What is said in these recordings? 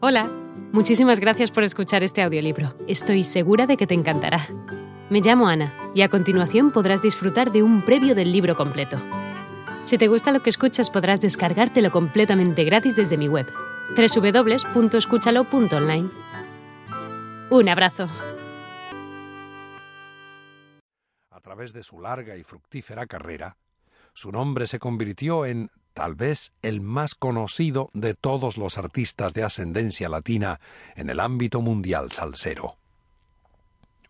Hola, muchísimas gracias por escuchar este audiolibro. Estoy segura de que te encantará. Me llamo Ana y a continuación podrás disfrutar de un previo del libro completo. Si te gusta lo que escuchas podrás descargártelo completamente gratis desde mi web, www.escúchalo.online. Un abrazo. A través de su larga y fructífera carrera, su nombre se convirtió en tal vez el más conocido de todos los artistas de ascendencia latina en el ámbito mundial salsero.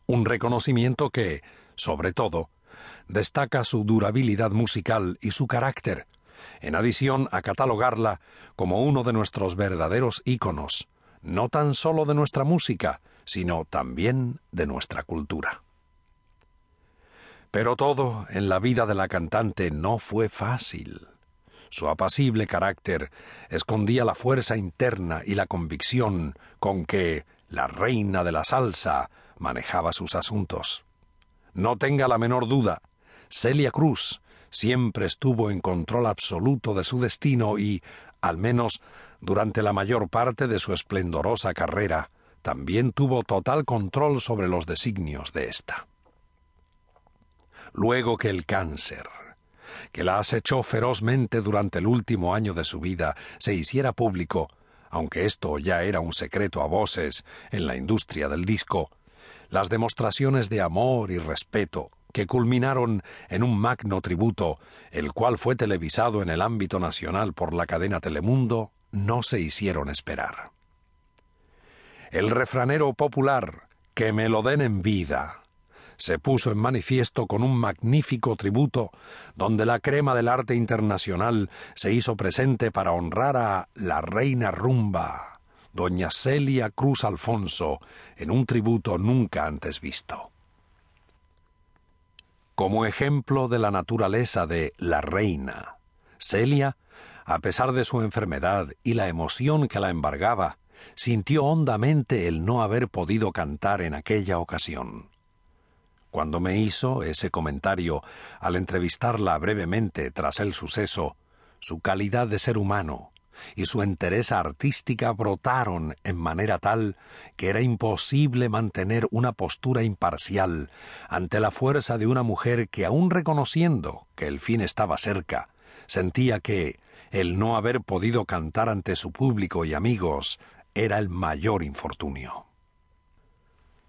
Un reconocimiento que, sobre todo, destaca su durabilidad musical y su carácter, en adición a catalogarla como uno de nuestros verdaderos íconos, no tan solo de nuestra música, sino también de nuestra cultura. Pero todo en la vida de la cantante no fue fácil. Su apacible carácter escondía la fuerza interna y la convicción con que la reina de la salsa manejaba sus asuntos. No tenga la menor duda, Celia Cruz siempre estuvo en control absoluto de su destino y, al menos durante la mayor parte de su esplendorosa carrera, también tuvo total control sobre los designios de ésta. Luego que el cáncer, que la acechó ferozmente durante el último año de su vida, se hiciera público, aunque esto ya era un secreto a voces en la industria del disco, las demostraciones de amor y respeto que culminaron en un magno tributo, el cual fue televisado en el ámbito nacional por la cadena Telemundo, no se hicieron esperar. El refranero popular, que me lo den en vida, se puso en manifiesto con un magnífico tributo donde la crema del arte internacional se hizo presente para honrar a la reina rumba, doña Celia Cruz Alfonso, en un tributo nunca antes visto. Como ejemplo de la naturaleza de la reina, Celia, a pesar de su enfermedad y la emoción que la embargaba, sintió hondamente el no haber podido cantar en aquella ocasión. Cuando me hizo ese comentario al entrevistarla brevemente tras el suceso, su calidad de ser humano y su entereza artística brotaron en manera tal que era imposible mantener una postura imparcial ante la fuerza de una mujer que aun reconociendo que el fin estaba cerca, sentía que el no haber podido cantar ante su público y amigos era el mayor infortunio.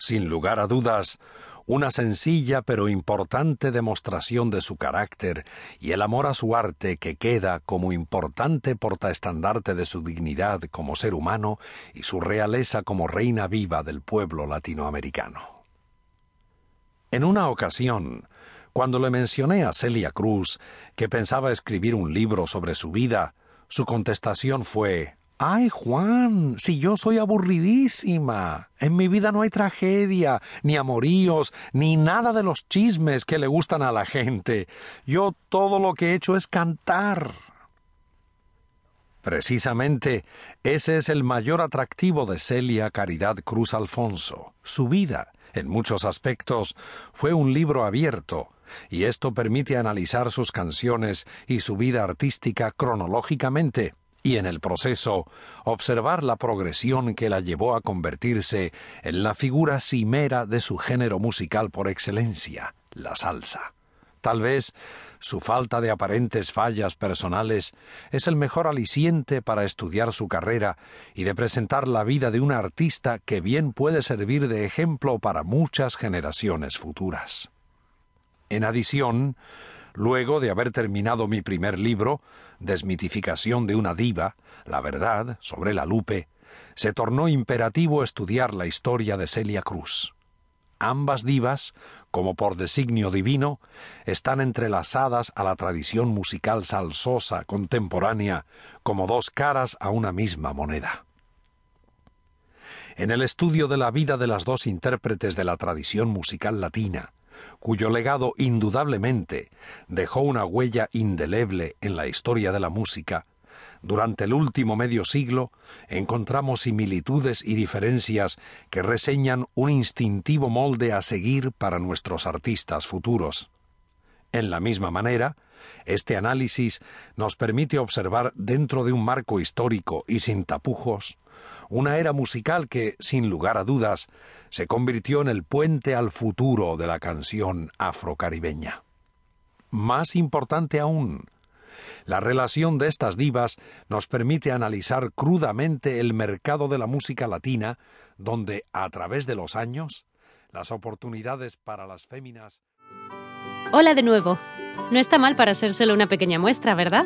Sin lugar a dudas, una sencilla pero importante demostración de su carácter y el amor a su arte que queda como importante portaestandarte de su dignidad como ser humano y su realeza como reina viva del pueblo latinoamericano. En una ocasión, cuando le mencioné a Celia Cruz que pensaba escribir un libro sobre su vida, su contestación fue Ay, Juan, si yo soy aburridísima. En mi vida no hay tragedia, ni amoríos, ni nada de los chismes que le gustan a la gente. Yo todo lo que he hecho es cantar. Precisamente ese es el mayor atractivo de Celia Caridad Cruz Alfonso. Su vida, en muchos aspectos, fue un libro abierto, y esto permite analizar sus canciones y su vida artística cronológicamente y en el proceso observar la progresión que la llevó a convertirse en la figura cimera de su género musical por excelencia, la salsa. Tal vez su falta de aparentes fallas personales es el mejor aliciente para estudiar su carrera y de presentar la vida de un artista que bien puede servir de ejemplo para muchas generaciones futuras. En adición, luego de haber terminado mi primer libro, Desmitificación de una diva, la verdad sobre la Lupe, se tornó imperativo estudiar la historia de Celia Cruz. Ambas divas, como por designio divino, están entrelazadas a la tradición musical salsosa contemporánea como dos caras a una misma moneda. En el estudio de la vida de las dos intérpretes de la tradición musical latina, cuyo legado indudablemente dejó una huella indeleble en la historia de la música, durante el último medio siglo encontramos similitudes y diferencias que reseñan un instintivo molde a seguir para nuestros artistas futuros. En la misma manera, este análisis nos permite observar dentro de un marco histórico y sin tapujos una era musical que, sin lugar a dudas, se convirtió en el puente al futuro de la canción afrocaribeña. Más importante aún, la relación de estas divas nos permite analizar crudamente el mercado de la música latina, donde, a través de los años, las oportunidades para las féminas. Hola de nuevo. No está mal para ser solo una pequeña muestra, ¿verdad?